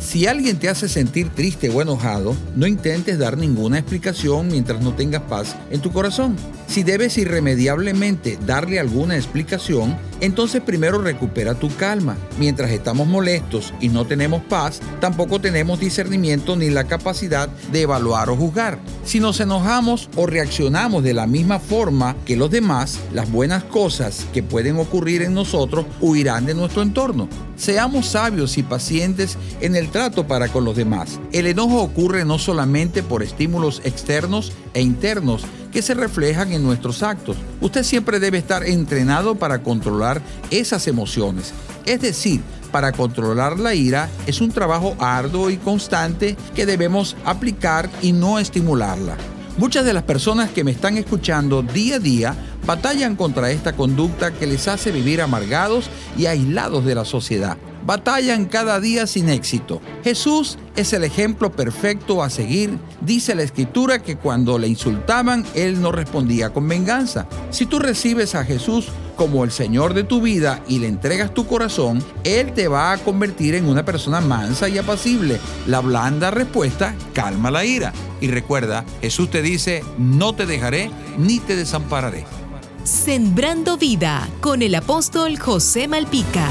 Si alguien te hace sentir triste o enojado, no intentes dar ninguna explicación mientras no tengas paz en tu corazón. Si debes irremediablemente darle alguna explicación, entonces primero recupera tu calma. Mientras estamos molestos y no tenemos paz, tampoco tenemos discernimiento ni la capacidad de evaluar o juzgar. Si nos enojamos o reaccionamos de la misma forma que los demás, las buenas cosas que pueden ocurrir en nosotros huirán de nuestro entorno. Seamos sabios y pacientes en el trato para con los demás. El enojo ocurre no solamente por estímulos externos e internos, que se reflejan en nuestros actos. Usted siempre debe estar entrenado para controlar esas emociones. Es decir, para controlar la ira es un trabajo arduo y constante que debemos aplicar y no estimularla. Muchas de las personas que me están escuchando día a día batallan contra esta conducta que les hace vivir amargados y aislados de la sociedad batallan cada día sin éxito. Jesús es el ejemplo perfecto a seguir. Dice la escritura que cuando le insultaban, Él no respondía con venganza. Si tú recibes a Jesús como el Señor de tu vida y le entregas tu corazón, Él te va a convertir en una persona mansa y apacible. La blanda respuesta calma la ira. Y recuerda, Jesús te dice, no te dejaré ni te desampararé. Sembrando vida con el apóstol José Malpica.